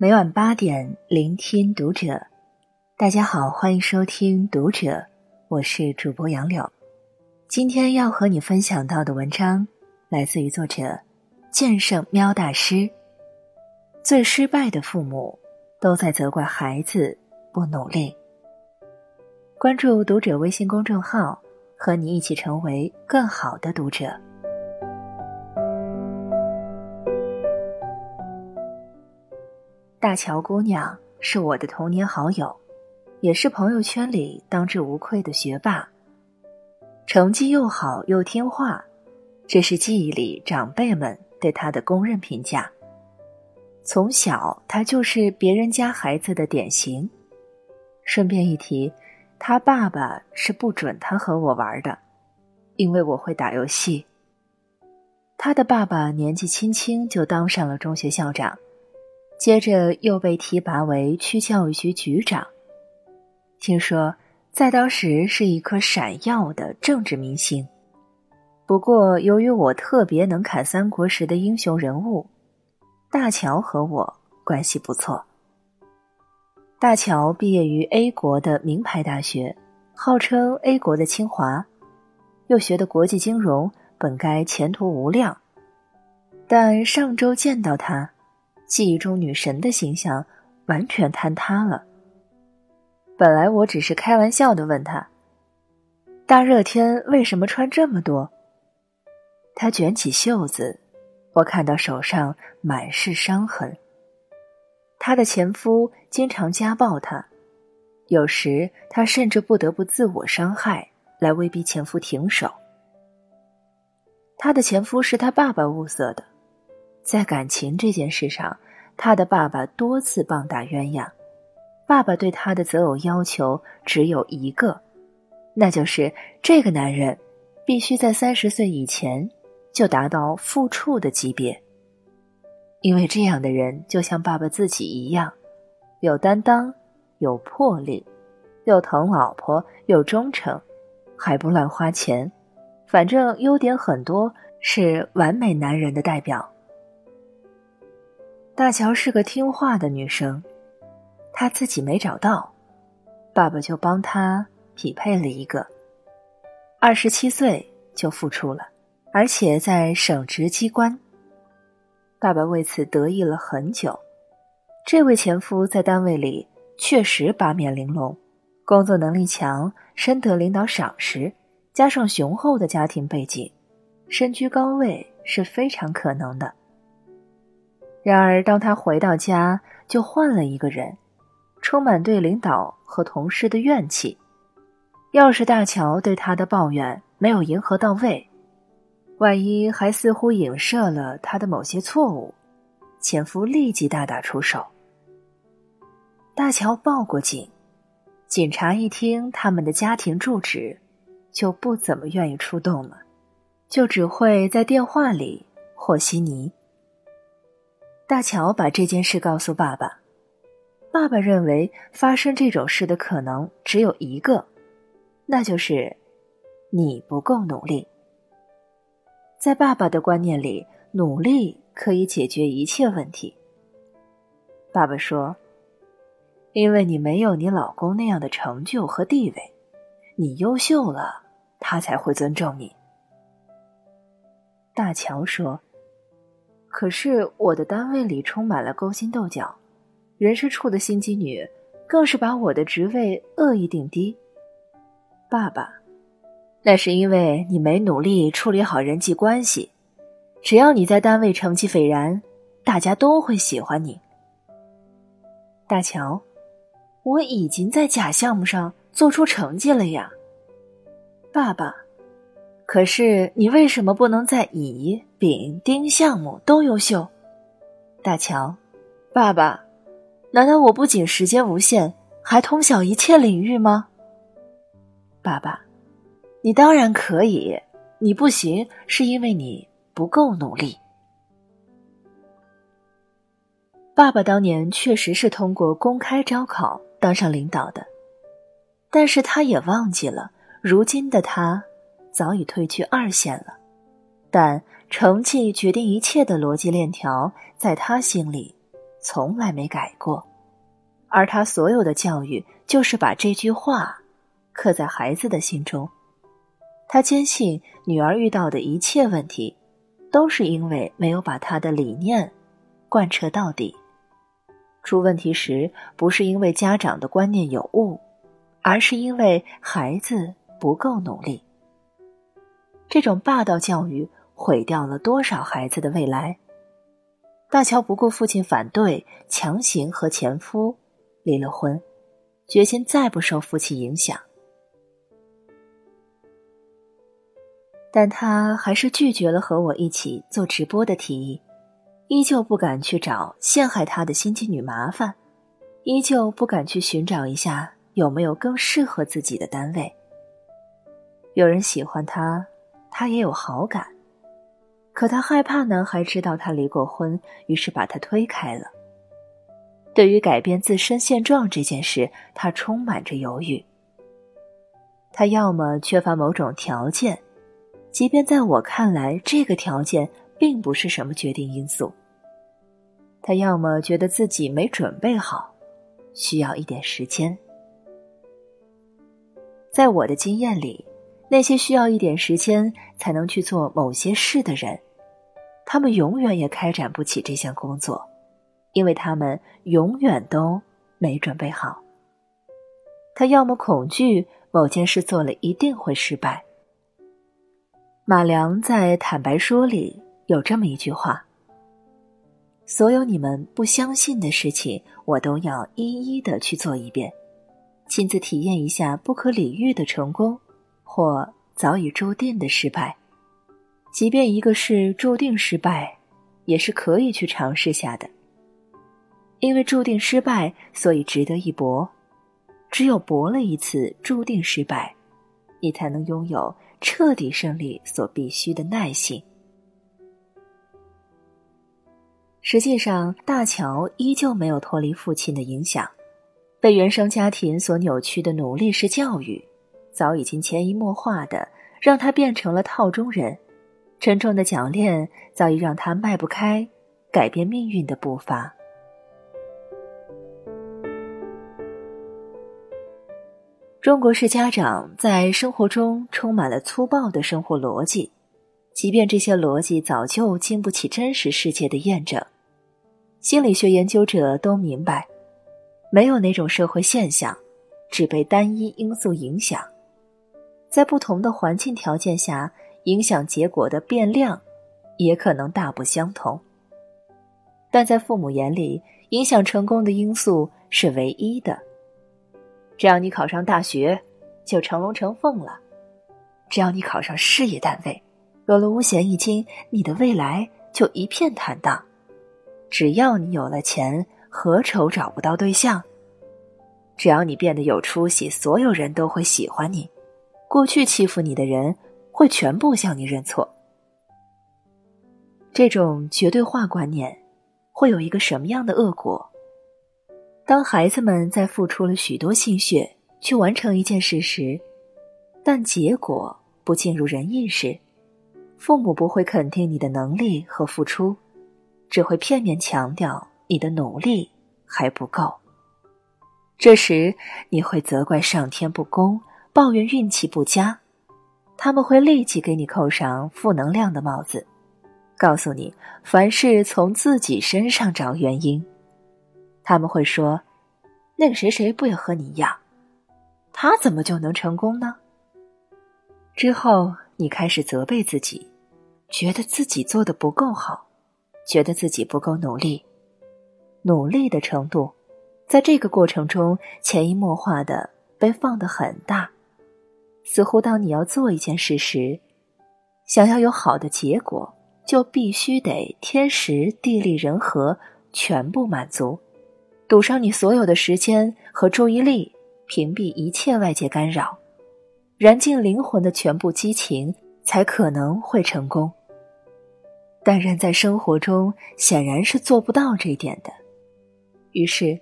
每晚八点，聆听读者。大家好，欢迎收听读者，我是主播杨柳。今天要和你分享到的文章，来自于作者剑圣喵大师。最失败的父母，都在责怪孩子不努力。关注读者微信公众号，和你一起成为更好的读者。大乔姑娘是我的童年好友，也是朋友圈里当之无愧的学霸。成绩又好又听话，这是记忆里长辈们对她的公认评价。从小，她就是别人家孩子的典型。顺便一提，她爸爸是不准她和我玩的，因为我会打游戏。她的爸爸年纪轻轻就当上了中学校长。接着又被提拔为区教育局局长，听说在当时是一颗闪耀的政治明星。不过，由于我特别能砍三国时的英雄人物，大乔和我关系不错。大乔毕业于 A 国的名牌大学，号称 A 国的清华，又学的国际金融，本该前途无量。但上周见到他。记忆中女神的形象完全坍塌了。本来我只是开玩笑的问他：“大热天为什么穿这么多？”他卷起袖子，我看到手上满是伤痕。他的前夫经常家暴他，有时他甚至不得不自我伤害来威逼前夫停手。他的前夫是他爸爸物色的。在感情这件事上，他的爸爸多次棒打鸳鸯。爸爸对他的择偶要求只有一个，那就是这个男人必须在三十岁以前就达到富处的级别，因为这样的人就像爸爸自己一样，有担当、有魄力、又疼老婆、又忠诚，还不乱花钱，反正优点很多，是完美男人的代表。大乔是个听话的女生，她自己没找到，爸爸就帮她匹配了一个。二十七岁就复出了，而且在省直机关。爸爸为此得意了很久。这位前夫在单位里确实八面玲珑，工作能力强，深得领导赏识，加上雄厚的家庭背景，身居高位是非常可能的。然而，当他回到家，就换了一个人，充满对领导和同事的怨气。要是大乔对他的抱怨没有迎合到位，万一还似乎影射了他的某些错误，前夫立即大打出手。大乔报过警，警察一听他们的家庭住址，就不怎么愿意出动了，就只会在电话里和稀泥。大乔把这件事告诉爸爸，爸爸认为发生这种事的可能只有一个，那就是你不够努力。在爸爸的观念里，努力可以解决一切问题。爸爸说：“因为你没有你老公那样的成就和地位，你优秀了，他才会尊重你。”大乔说。可是我的单位里充满了勾心斗角，人事处的心机女更是把我的职位恶意定低。爸爸，那是因为你没努力处理好人际关系。只要你在单位成绩斐然，大家都会喜欢你。大乔，我已经在甲项目上做出成绩了呀。爸爸。可是你为什么不能在乙、丙、丁项目都优秀？大乔，爸爸，难道我不仅时间无限，还通晓一切领域吗？爸爸，你当然可以，你不行是因为你不够努力。爸爸当年确实是通过公开招考当上领导的，但是他也忘记了，如今的他。早已退居二线了，但成绩决定一切的逻辑链条，在他心里从来没改过，而他所有的教育就是把这句话刻在孩子的心中。他坚信女儿遇到的一切问题，都是因为没有把他的理念贯彻到底。出问题时，不是因为家长的观念有误，而是因为孩子不够努力。这种霸道教育毁掉了多少孩子的未来？大乔不顾父亲反对，强行和前夫离了婚，决心再不受父亲影响。但他还是拒绝了和我一起做直播的提议，依旧不敢去找陷害他的心机女麻烦，依旧不敢去寻找一下有没有更适合自己的单位。有人喜欢他，他也有好感。可他害怕男孩知道他离过婚，于是把他推开了。对于改变自身现状这件事，他充满着犹豫。他要么缺乏某种条件，即便在我看来，这个条件并不是什么决定因素；他要么觉得自己没准备好，需要一点时间。在我的经验里，那些需要一点时间才能去做某些事的人。他们永远也开展不起这项工作，因为他们永远都没准备好。他要么恐惧某件事做了一定会失败。马良在《坦白说》里有这么一句话：“所有你们不相信的事情，我都要一一的去做一遍，亲自体验一下不可理喻的成功，或早已注定的失败。”即便一个是注定失败，也是可以去尝试下的。因为注定失败，所以值得一搏。只有搏了一次注定失败，你才能拥有彻底胜利所必须的耐性。实际上，大乔依旧没有脱离父亲的影响，被原生家庭所扭曲的努力式教育，早已经潜移默化的让他变成了套中人。沉重的铰链早已让他迈不开改变命运的步伐。中国式家长在生活中充满了粗暴的生活逻辑，即便这些逻辑早就经不起真实世界的验证。心理学研究者都明白，没有哪种社会现象只被单一因素影响，在不同的环境条件下。影响结果的变量，也可能大不相同。但在父母眼里，影响成功的因素是唯一的。只要你考上大学，就成龙成凤了；只要你考上事业单位，有了五险一金，你的未来就一片坦荡；只要你有了钱，何愁找不到对象？只要你变得有出息，所有人都会喜欢你。过去欺负你的人。会全部向你认错。这种绝对化观念会有一个什么样的恶果？当孩子们在付出了许多心血去完成一件事时，但结果不尽如人意时，父母不会肯定你的能力和付出，只会片面强调你的努力还不够。这时你会责怪上天不公，抱怨运气不佳。他们会立即给你扣上负能量的帽子，告诉你凡事从自己身上找原因。他们会说：“那个谁谁不也和你一样？他怎么就能成功呢？”之后，你开始责备自己，觉得自己做的不够好，觉得自己不够努力。努力的程度，在这个过程中潜移默化的被放得很大。似乎当你要做一件事时，想要有好的结果，就必须得天时地利人和全部满足，赌上你所有的时间和注意力，屏蔽一切外界干扰，燃尽灵魂的全部激情，才可能会成功。但人在生活中显然是做不到这一点的，于是，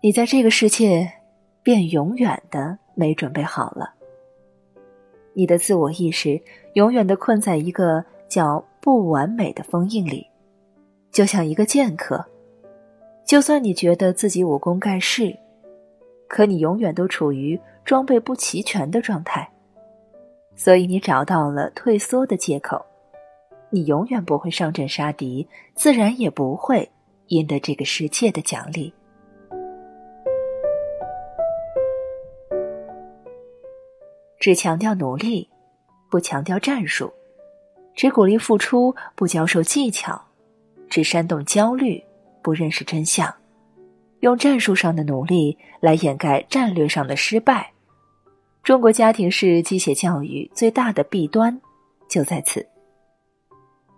你在这个世界便永远的没准备好了。你的自我意识永远的困在一个叫不完美的封印里，就像一个剑客，就算你觉得自己武功盖世，可你永远都处于装备不齐全的状态，所以你找到了退缩的借口。你永远不会上阵杀敌，自然也不会赢得这个世界的奖励。只强调努力，不强调战术；只鼓励付出，不教授技巧；只煽动焦虑。不认识真相，用战术上的努力来掩盖战略上的失败。中国家庭式机械教育最大的弊端就在此。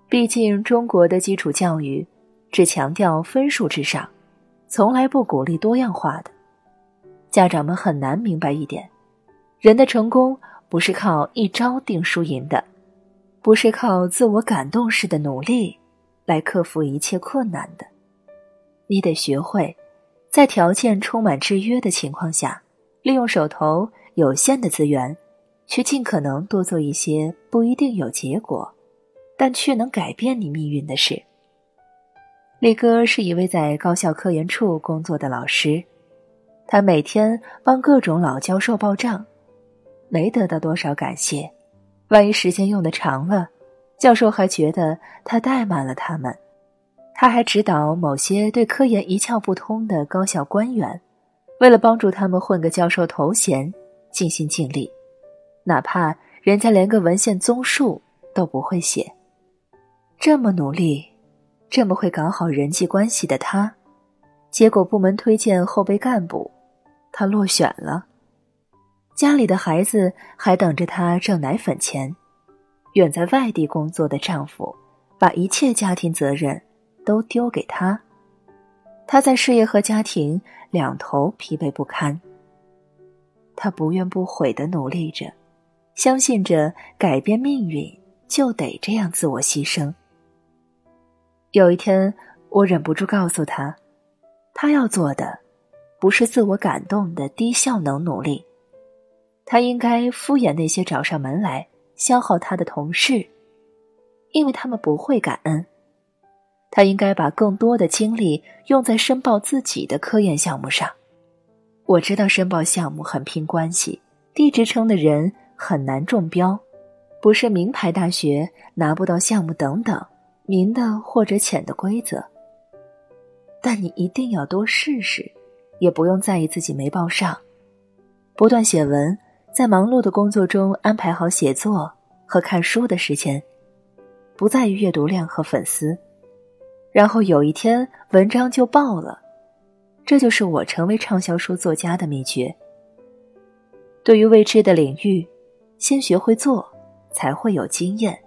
毕竟，中国的基础教育只强调分数至上，从来不鼓励多样化的。家长们很难明白一点：人的成功不是靠一招定输赢的，不是靠自我感动式的努力来克服一切困难的。你得学会，在条件充满制约的情况下，利用手头有限的资源，去尽可能多做一些不一定有结果，但却能改变你命运的事。力哥是一位在高校科研处工作的老师，他每天帮各种老教授报账，没得到多少感谢。万一时间用的长了，教授还觉得他怠慢了他们。他还指导某些对科研一窍不通的高校官员，为了帮助他们混个教授头衔，尽心尽力，哪怕人家连个文献综述都不会写。这么努力，这么会搞好人际关系的他，结果部门推荐后备干部，他落选了。家里的孩子还等着他挣奶粉钱，远在外地工作的丈夫，把一切家庭责任。都丢给他，他在事业和家庭两头疲惫不堪。他不怨不悔的努力着，相信着改变命运就得这样自我牺牲。有一天，我忍不住告诉他，他要做的不是自我感动的低效能努力，他应该敷衍那些找上门来消耗他的同事，因为他们不会感恩。他应该把更多的精力用在申报自己的科研项目上。我知道申报项目很拼关系，低职称的人很难中标，不是名牌大学拿不到项目等等明的或者浅的规则。但你一定要多试试，也不用在意自己没报上，不断写文，在忙碌的工作中安排好写作和看书的时间，不在于阅读量和粉丝。然后有一天，文章就爆了，这就是我成为畅销书作家的秘诀。对于未知的领域，先学会做，才会有经验，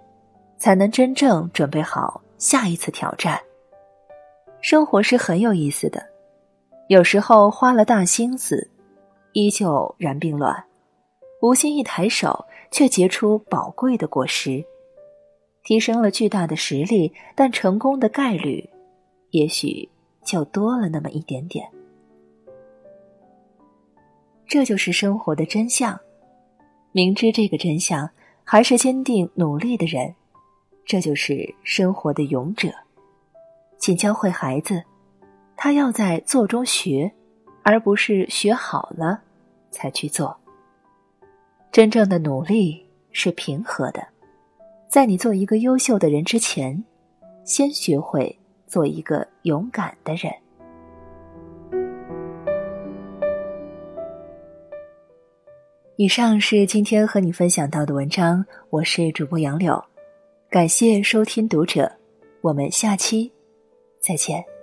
才能真正准备好下一次挑战。生活是很有意思的，有时候花了大心思，依旧然并卵；无心一抬手，却结出宝贵的果实。提升了巨大的实力，但成功的概率，也许就多了那么一点点。这就是生活的真相。明知这个真相，还是坚定努力的人，这就是生活的勇者。请教会孩子，他要在做中学，而不是学好了才去做。真正的努力是平和的。在你做一个优秀的人之前，先学会做一个勇敢的人。以上是今天和你分享到的文章，我是主播杨柳，感谢收听读者，我们下期再见。